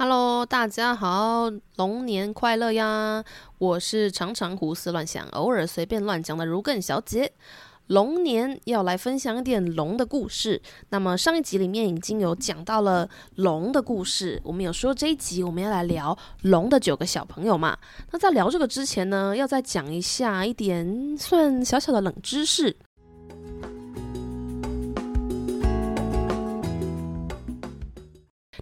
Hello，大家好，龙年快乐呀！我是常常胡思乱想，偶尔随便乱讲的如更小姐。龙年要来分享一点龙的故事。那么上一集里面已经有讲到了龙的故事，我们有说这一集我们要来聊龙的九个小朋友嘛。那在聊这个之前呢，要再讲一下一点算小小的冷知识。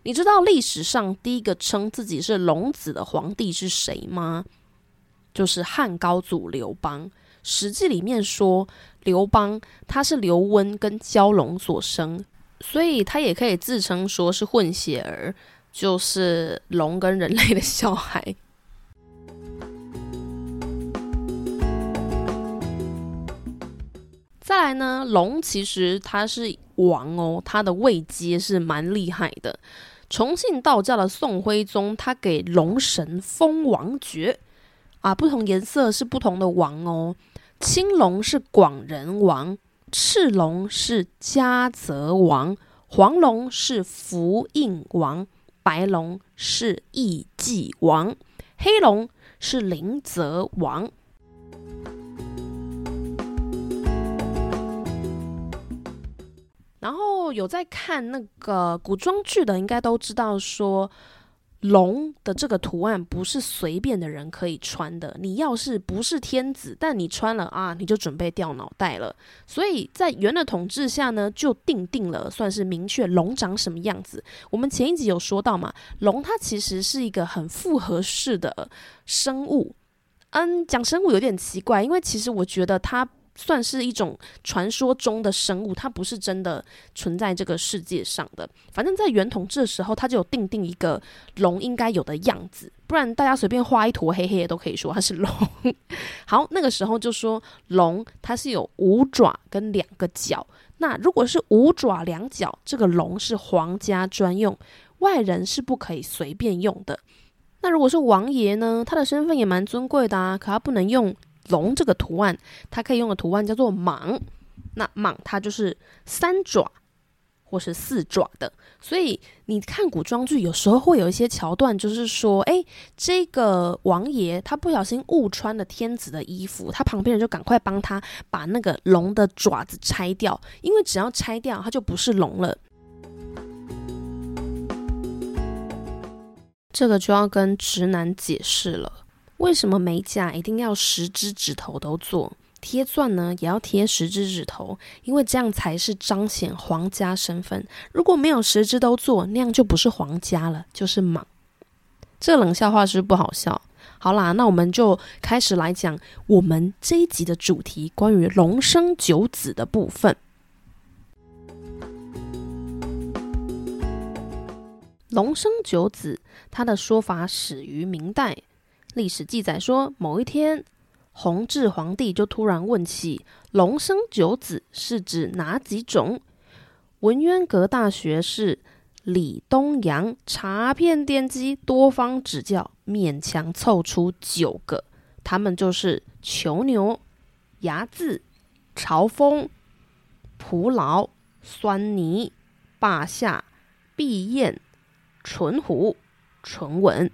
你知道历史上第一个称自己是龙子的皇帝是谁吗？就是汉高祖刘邦。《史记》里面说，刘邦他是刘温跟蛟龙所生，所以他也可以自称说是混血儿，就是龙跟人类的小孩。再来呢，龙其实他是王哦，他的位阶是蛮厉害的。崇信道教的宋徽宗，他给龙神封王爵啊，不同颜色是不同的王哦。青龙是广仁王，赤龙是嘉泽王，黄龙是福应王，白龙是义济王，黑龙是灵泽王。然后有在看那个古装剧的，应该都知道说，龙的这个图案不是随便的人可以穿的。你要是不是天子，但你穿了啊，你就准备掉脑袋了。所以在元的统治下呢，就定定了，算是明确龙长什么样子。我们前一集有说到嘛，龙它其实是一个很复合式的生物。嗯，讲生物有点奇怪，因为其实我觉得它。算是一种传说中的生物，它不是真的存在这个世界上的。反正，在元统治的时候，它就有定定一个龙应该有的样子，不然大家随便画一坨黑黑的都可以说它是龙。好，那个时候就说龙它是有五爪跟两个角。那如果是五爪两角，这个龙是皇家专用，外人是不可以随便用的。那如果是王爷呢？他的身份也蛮尊贵的啊，可他不能用。龙这个图案，它可以用的图案叫做蟒。那蟒它就是三爪或是四爪的。所以你看古装剧，有时候会有一些桥段，就是说，哎，这个王爷他不小心误穿了天子的衣服，他旁边人就赶快帮他把那个龙的爪子拆掉，因为只要拆掉，它就不是龙了。这个就要跟直男解释了。为什么美甲一定要十只指头都做？贴钻呢也要贴十只指头，因为这样才是彰显皇家身份。如果没有十只都做，那样就不是皇家了，就是莽。这冷笑话是不是不好笑？好啦，那我们就开始来讲我们这一集的主题，关于龙生九子的部分。龙生九子，它的说法始于明代。历史记载说，某一天，弘治皇帝就突然问起“龙生九子”是指哪几种？文渊阁大学士李东阳查遍典籍，多方指教，勉强凑出九个，他们就是囚牛、睚眦、朝风、蒲牢、狻猊、霸下、毕雁、纯虎、纯吻。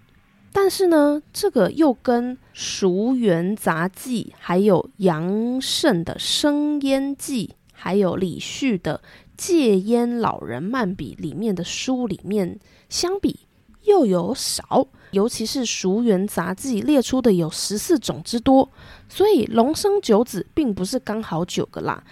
但是呢，这个又跟《熟元杂记》、还有杨慎的《生烟记》、还有李旭的《戒烟老人漫笔》里面的书里面相比，又有少。尤其是《熟元杂记》列出的有十四种之多，所以龙生九子并不是刚好九个啦。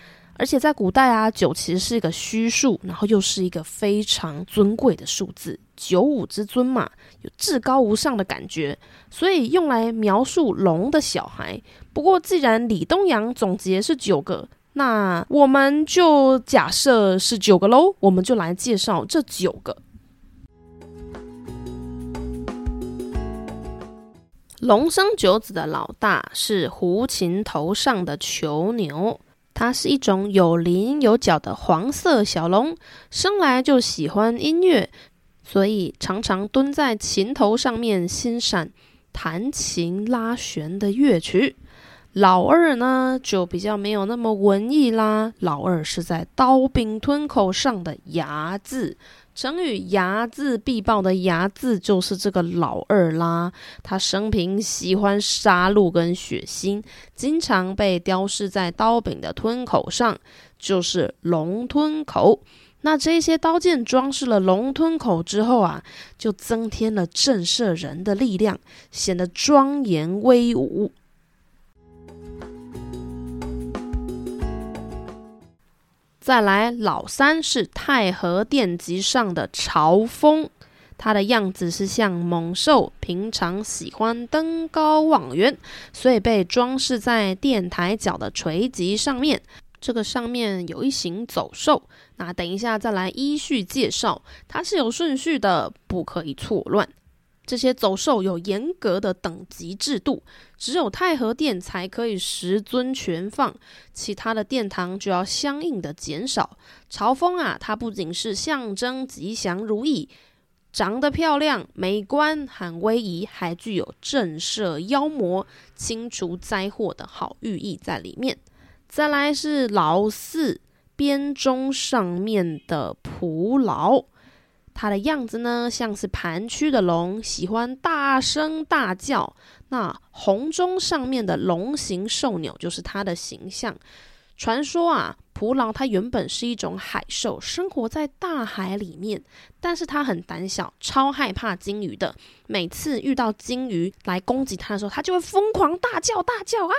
而且在古代啊，九其实是一个虚数，然后又是一个非常尊贵的数字，九五之尊嘛，有至高无上的感觉，所以用来描述龙的小孩。不过既然李东阳总结是九个，那我们就假设是九个喽，我们就来介绍这九个。龙生九子的老大是胡琴头上的囚牛。它是一种有鳞有角的黄色小龙，生来就喜欢音乐，所以常常蹲在琴头上面欣赏弹琴拉弦的乐曲。老二呢，就比较没有那么文艺啦。老二是在刀柄吞口上的牙字，成语“睚眦必报”的“睚眦”就是这个老二啦。他生平喜欢杀戮跟血腥，经常被雕饰在刀柄的吞口上，就是龙吞口。那这些刀剑装饰了龙吞口之后啊，就增添了震慑人的力量，显得庄严威武。再来，老三是太和殿级上的朝风，它的样子是像猛兽，平常喜欢登高望远，所以被装饰在殿台角的垂脊上面。这个上面有一行走兽，那等一下再来依序介绍，它是有顺序的，不可以错乱。这些走兽有严格的等级制度，只有太和殿才可以十尊全放，其他的殿堂就要相应的减少。朝风啊，它不仅是象征吉祥如意，长得漂亮、美观、很威仪，还具有震慑妖魔、清除灾祸的好寓意在里面。再来是老四，编钟上面的蒲牢，它的样子呢，像是盘曲的龙，喜欢大声大叫。那红钟上面的龙形兽鸟就是它的形象。传说啊，蒲牢它原本是一种海兽，生活在大海里面，但是它很胆小，超害怕鲸鱼的。每次遇到鲸鱼来攻击它的时候，它就会疯狂大叫大叫啊！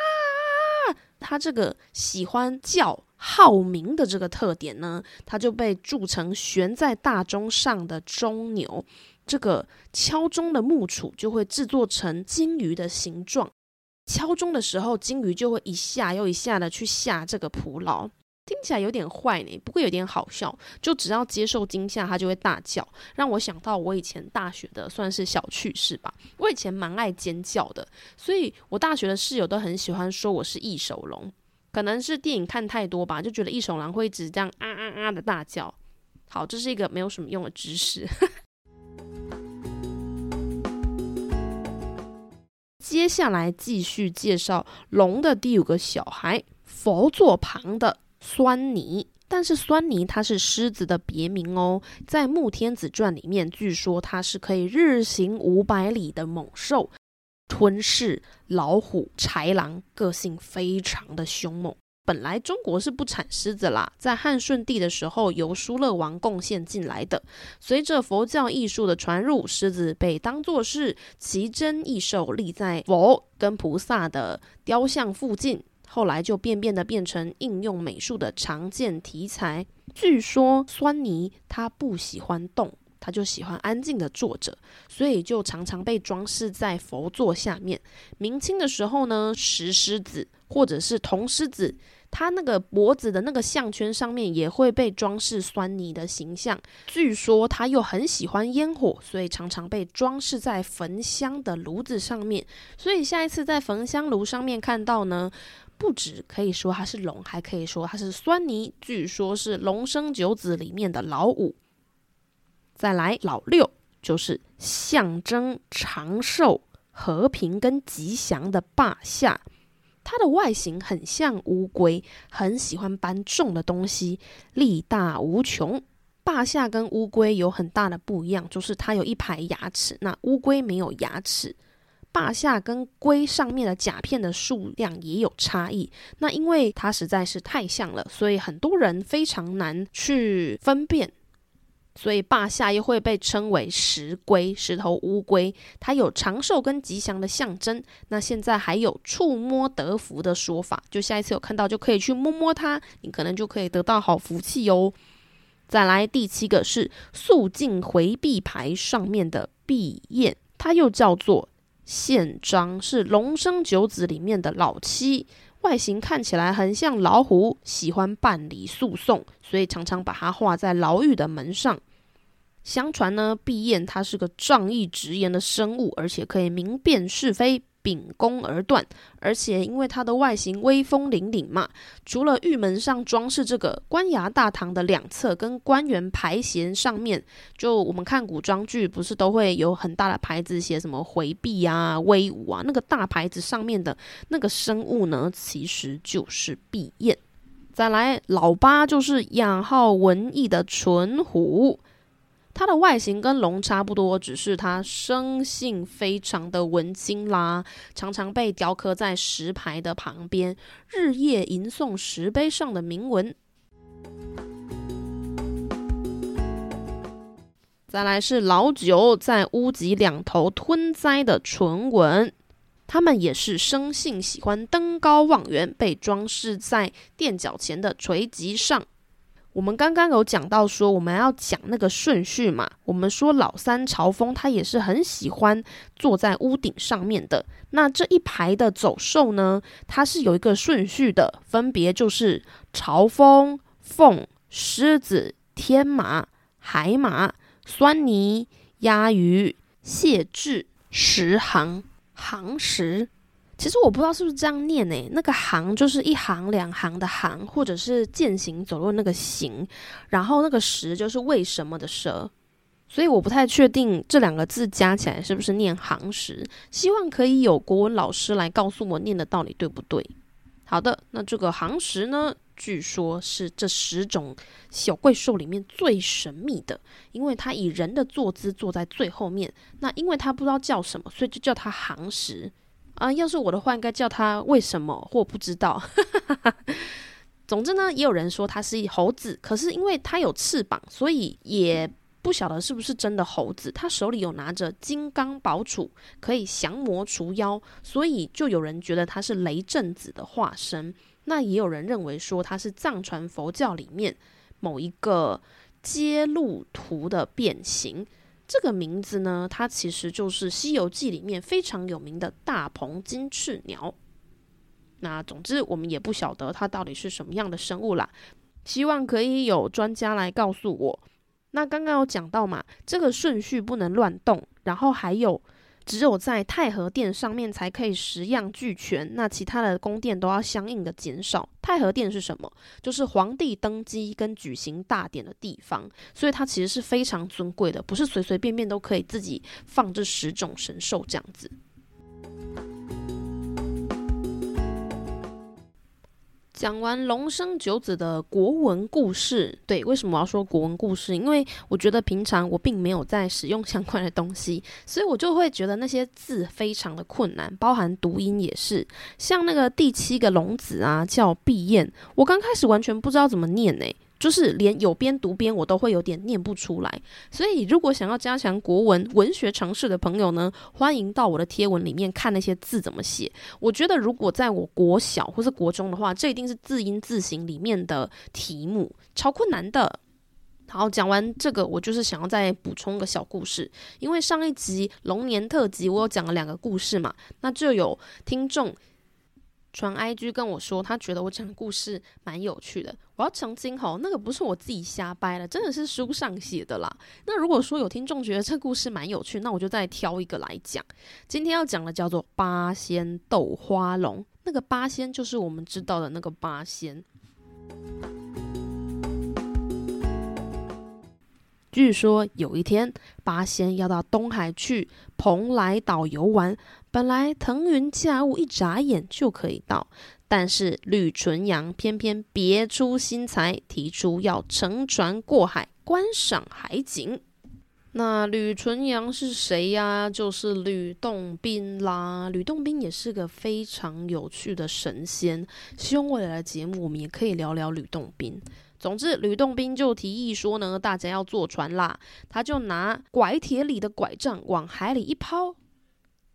它这个喜欢叫号鸣的这个特点呢，它就被铸成悬在大钟上的钟钮。这个敲钟的木杵就会制作成金鱼的形状。敲钟的时候，金鱼就会一下又一下的去吓这个蒲牢。听起来有点坏呢，不过有点好笑。就只要接受惊吓，它就会大叫，让我想到我以前大学的算是小趣事吧。我以前蛮爱尖叫的，所以我大学的室友都很喜欢说我是异手龙。可能是电影看太多吧，就觉得异手狼会一直这样啊啊啊的大叫。好，这是一个没有什么用的知识。接下来继续介绍龙的第五个小孩，佛座旁的。狻猊，但是狻猊它是狮子的别名哦。在《穆天子传》里面，据说它是可以日行五百里的猛兽，吞噬老虎、豺狼，个性非常的凶猛。本来中国是不产狮子啦，在汉顺帝的时候由疏勒王贡献进来的。随着佛教艺术的传入，狮子被当作是奇珍异兽，立在佛跟菩萨的雕像附近。后来就变变的变成应用美术的常见题材。据说狻猊他不喜欢动，他就喜欢安静的坐着，所以就常常被装饰在佛座下面。明清的时候呢，石狮子或者是铜狮子，它那个脖子的那个项圈上面也会被装饰狻猊的形象。据说他又很喜欢烟火，所以常常被装饰在焚香的炉子上面。所以下一次在焚香炉上面看到呢，不止可以说它是龙，还可以说它是狻猊。据说是龙生九子里面的老五。再来老六，就是象征长寿、和平跟吉祥的霸下。它的外形很像乌龟，很喜欢搬重的东西，力大无穷。霸下跟乌龟有很大的不一样，就是它有一排牙齿，那乌龟没有牙齿。霸下跟龟上面的甲片的数量也有差异，那因为它实在是太像了，所以很多人非常难去分辨，所以霸下又会被称为石龟、石头乌龟，它有长寿跟吉祥的象征。那现在还有触摸得福的说法，就下一次有看到就可以去摸摸它，你可能就可以得到好福气哦。再来第七个是肃静回避牌上面的闭焰，它又叫做。宪章是龙生九子里面的老七，外形看起来很像老虎，喜欢办理诉讼，所以常常把它画在牢狱的门上。相传呢，毕燕他是个仗义直言的生物，而且可以明辨是非。秉公而断，而且因为它的外形威风凛凛嘛，除了玉门上装饰这个官衙大堂的两侧跟官员牌匾上面，就我们看古装剧不是都会有很大的牌子写什么回避啊、威武啊，那个大牌子上面的那个生物呢，其实就是碧焰。再来老八就是养号文艺的纯虎。它的外形跟龙差不多，只是它生性非常的文青啦，常常被雕刻在石牌的旁边，日夜吟诵石碑上的铭文。再来是老九在屋脊两头吞灾的唇纹，他们也是生性喜欢登高望远，被装饰在垫脚前的垂脊上。我们刚刚有讲到说，我们要讲那个顺序嘛。我们说老三朝风，他也是很喜欢坐在屋顶上面的。那这一排的走兽呢，它是有一个顺序的，分别就是朝风、凤、狮子、天马、海马、狻猊、鸭鱼、蟹雉、石行、行石。其实我不知道是不是这样念诶，那个行就是一行两行的行，或者是健行走路那个行，然后那个石就是为什么的蛇，所以我不太确定这两个字加起来是不是念行石。希望可以有国文老师来告诉我念的到底对不对。好的，那这个行石呢，据说是这十种小怪兽里面最神秘的，因为它以人的坐姿坐在最后面。那因为它不知道叫什么，所以就叫它行石。啊，要是我的话，应该叫他为什么或不知道。总之呢，也有人说他是猴子，可是因为他有翅膀，所以也不晓得是不是真的猴子。他手里有拿着金刚宝杵，可以降魔除妖，所以就有人觉得他是雷震子的化身。那也有人认为说他是藏传佛教里面某一个揭露图的变形。这个名字呢，它其实就是《西游记》里面非常有名的大鹏金翅鸟。那总之，我们也不晓得它到底是什么样的生物啦。希望可以有专家来告诉我。那刚刚有讲到嘛，这个顺序不能乱动，然后还有。只有在太和殿上面才可以十样俱全，那其他的宫殿都要相应的减少。太和殿是什么？就是皇帝登基跟举行大典的地方，所以它其实是非常尊贵的，不是随随便便都可以自己放这十种神兽这样子。讲完龙生九子的国文故事，对，为什么我要说国文故事？因为我觉得平常我并没有在使用相关的东西，所以我就会觉得那些字非常的困难，包含读音也是。像那个第七个龙子啊，叫毕燕，我刚开始完全不知道怎么念呢、就是连有边读边我都会有点念不出来，所以如果想要加强国文文学常识的朋友呢，欢迎到我的贴文里面看那些字怎么写。我觉得如果在我国小或是国中的话，这一定是字音字形里面的题目，超困难的。好，讲完这个，我就是想要再补充个小故事，因为上一集龙年特辑我有讲了两个故事嘛，那就有听众。传 IG 跟我说，他觉得我讲的故事蛮有趣的。我要澄清吼，那个不是我自己瞎掰的，真的是书上写的啦。那如果说有听众觉得这故事蛮有趣，那我就再挑一个来讲。今天要讲的叫做八仙斗花龙，那个八仙就是我们知道的那个八仙。据说有一天，八仙要到东海去蓬莱岛游玩。本来腾云驾雾，一眨眼就可以到，但是吕纯阳偏偏别出心裁，提出要乘船过海观赏海景。那吕纯阳是谁呀？就是吕洞宾啦。吕洞宾也是个非常有趣的神仙，希望未来的节目我们也可以聊聊吕洞宾。总之，吕洞宾就提议说呢，大家要坐船啦，他就拿拐铁里的拐杖往海里一抛。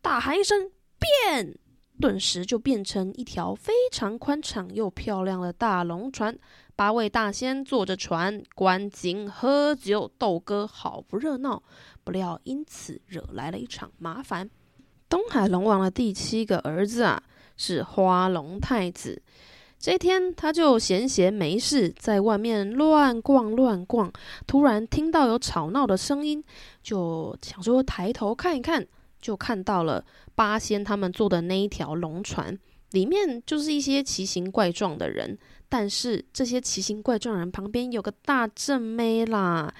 大喊一声“变”，顿时就变成一条非常宽敞又漂亮的大龙船。八位大仙坐着船观景、喝酒、斗歌，好不热闹。不料因此惹来了一场麻烦。东海龙王的第七个儿子啊，是花龙太子。这一天他就闲闲没事，在外面乱逛乱逛，突然听到有吵闹的声音，就想说抬头看一看。就看到了八仙他们坐的那一条龙船，里面就是一些奇形怪状的人，但是这些奇形怪状人旁边有个大正妹啦，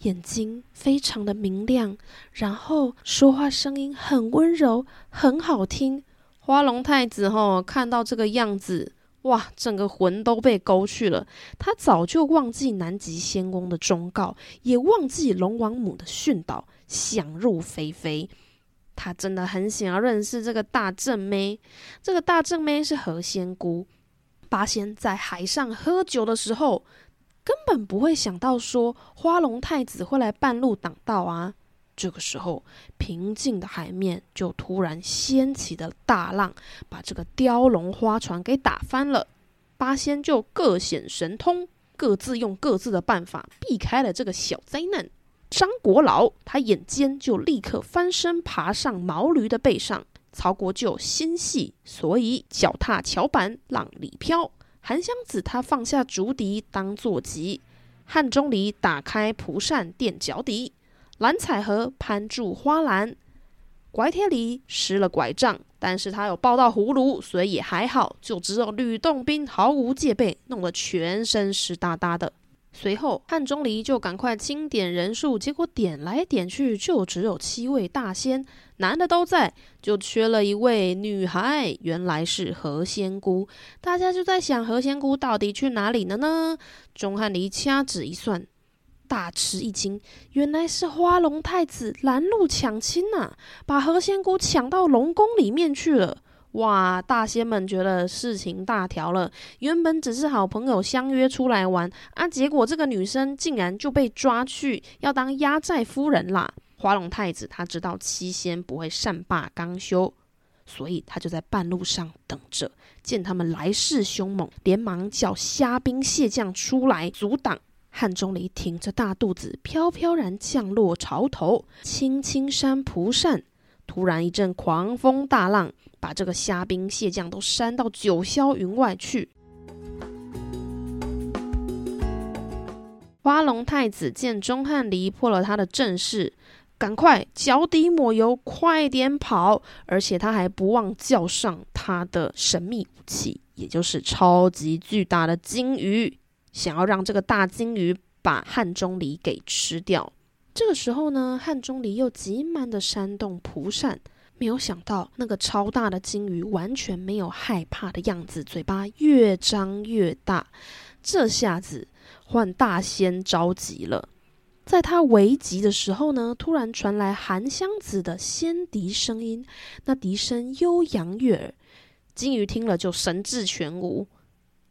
眼睛非常的明亮，然后说话声音很温柔，很好听。花龙太子吼看到这个样子，哇，整个魂都被勾去了。他早就忘记南极仙翁的忠告，也忘记龙王母的训导，想入非非。他真的很想要认识这个大正妹。这个大正妹是何仙姑。八仙在海上喝酒的时候，根本不会想到说花龙太子会来半路挡道啊。这个时候，平静的海面就突然掀起的大浪，把这个雕龙花船给打翻了。八仙就各显神通，各自用各自的办法避开了这个小灾难。张国老他眼尖，就立刻翻身爬上毛驴的背上。曹国舅心细，所以脚踏桥板，浪里飘。韩湘子他放下竹笛当坐骑，汉钟离打开蒲扇垫脚底。蓝采和攀住花篮，拐铁狸失了拐杖，但是他有抱到葫芦，所以也还好。就只有吕洞宾毫无戒备，弄得全身湿哒哒的。随后汉钟离就赶快清点人数，结果点来点去就只有七位大仙，男的都在，就缺了一位女孩，原来是何仙姑。大家就在想何仙姑到底去哪里了呢？钟汉离掐指一算。大吃一惊，原来是花龙太子拦路抢亲呐、啊，把何仙姑抢到龙宫里面去了。哇！大仙们觉得事情大条了，原本只是好朋友相约出来玩啊，结果这个女生竟然就被抓去要当压寨夫人啦。花龙太子他知道七仙不会善罢甘休，所以他就在半路上等着，见他们来势凶猛，连忙叫虾兵蟹将出来阻挡。汉钟离挺着大肚子，飘飘然降落潮头，轻轻扇蒲扇。突然一阵狂风大浪，把这个虾兵蟹将都扇到九霄云外去。花龙太子见钟汉离破了他的阵势，赶快脚底抹油，快点跑！而且他还不忘叫上他的神秘武器，也就是超级巨大的鲸鱼。想要让这个大鲸鱼把汉钟离给吃掉。这个时候呢，汉钟离又急忙的扇动蒲扇，没有想到那个超大的鲸鱼完全没有害怕的样子，嘴巴越张越大。这下子换大仙着急了。在他危急的时候呢，突然传来韩湘子的仙笛声音，那笛声悠扬悦耳。鲸鱼听了就神志全无。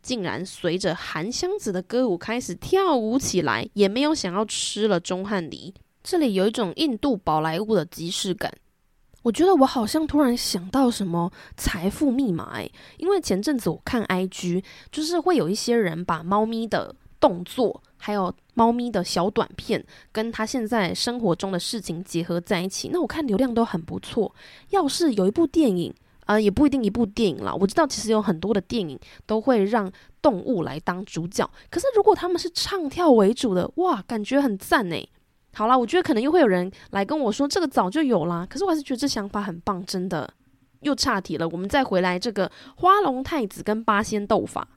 竟然随着韩湘子的歌舞开始跳舞起来，也没有想要吃了钟汉离。这里有一种印度宝莱坞的即视感。我觉得我好像突然想到什么财富密码哎，因为前阵子我看 IG，就是会有一些人把猫咪的动作，还有猫咪的小短片，跟他现在生活中的事情结合在一起。那我看流量都很不错。要是有一部电影。呃，也不一定一部电影啦。我知道其实有很多的电影都会让动物来当主角，可是如果他们是唱跳为主的，哇，感觉很赞诶。好啦，我觉得可能又会有人来跟我说这个早就有啦，可是我还是觉得这想法很棒，真的。又岔题了，我们再回来这个花龙太子跟八仙斗法，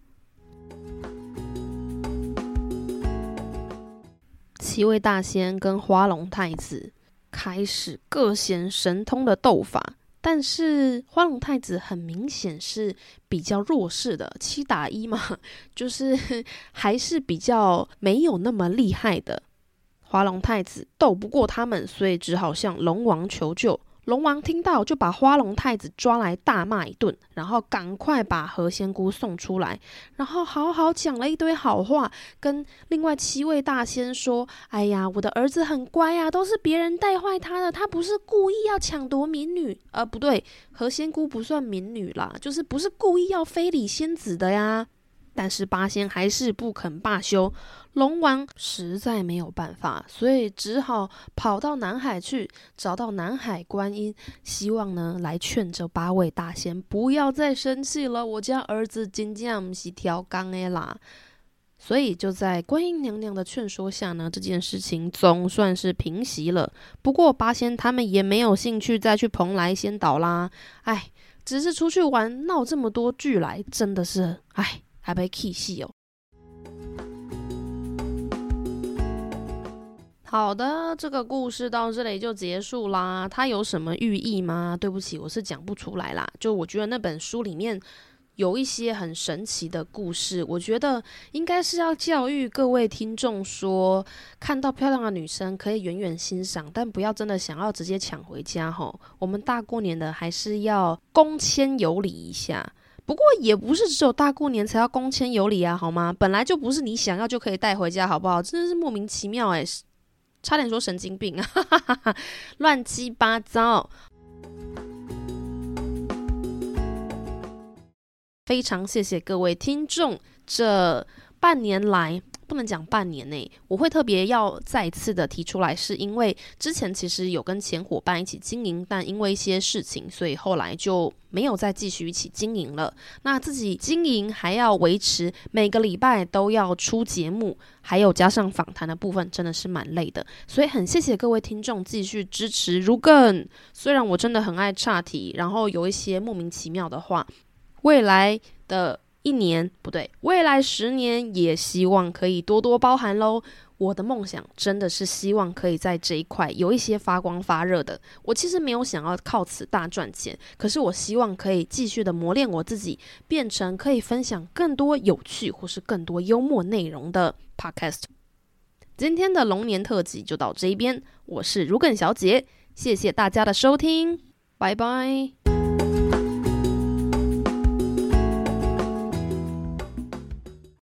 七位大仙跟花龙太子开始各显神通的斗法。但是花龙太子很明显是比较弱势的，七打一嘛，就是 还是比较没有那么厉害的。花龙太子斗不过他们，所以只好向龙王求救。龙王听到，就把花龙太子抓来大骂一顿，然后赶快把何仙姑送出来，然后好好讲了一堆好话，跟另外七位大仙说：“哎呀，我的儿子很乖啊，都是别人带坏他的，他不是故意要抢夺民女，呃，不对，何仙姑不算民女啦，就是不是故意要非礼仙子的呀。”但是八仙还是不肯罢休，龙王实在没有办法，所以只好跑到南海去，找到南海观音，希望呢来劝这八位大仙不要再生气了。我家儿子真正不是挑钢的啦，所以就在观音娘娘的劝说下呢，这件事情总算是平息了。不过八仙他们也没有兴趣再去蓬莱仙岛啦，哎，只是出去玩闹这么多剧来，真的是哎。还被气死哦！好的，这个故事到这里就结束啦。它有什么寓意吗？对不起，我是讲不出来啦。就我觉得那本书里面有一些很神奇的故事，我觉得应该是要教育各位听众说，看到漂亮的女生可以远远欣赏，但不要真的想要直接抢回家吼。我们大过年的还是要恭谦有礼一下。不过也不是只有大过年才要恭谦有礼啊，好吗？本来就不是你想要就可以带回家，好不好？真的是莫名其妙诶，差点说神经病啊，乱七八糟。非常谢谢各位听众，这半年来不能讲半年内，我会特别要再次的提出来，是因为之前其实有跟前伙伴一起经营，但因为一些事情，所以后来就没有再继续一起经营了。那自己经营还要维持每个礼拜都要出节目，还有加上访谈的部分，真的是蛮累的。所以很谢谢各位听众继续支持。如更虽然我真的很爱岔题，然后有一些莫名其妙的话。未来的一年不对，未来十年也希望可以多多包涵喽。我的梦想真的是希望可以在这一块有一些发光发热的。我其实没有想要靠此大赚钱，可是我希望可以继续的磨练我自己，变成可以分享更多有趣或是更多幽默内容的 podcast。今天的龙年特辑就到这边，我是如梗小姐，谢谢大家的收听，拜拜。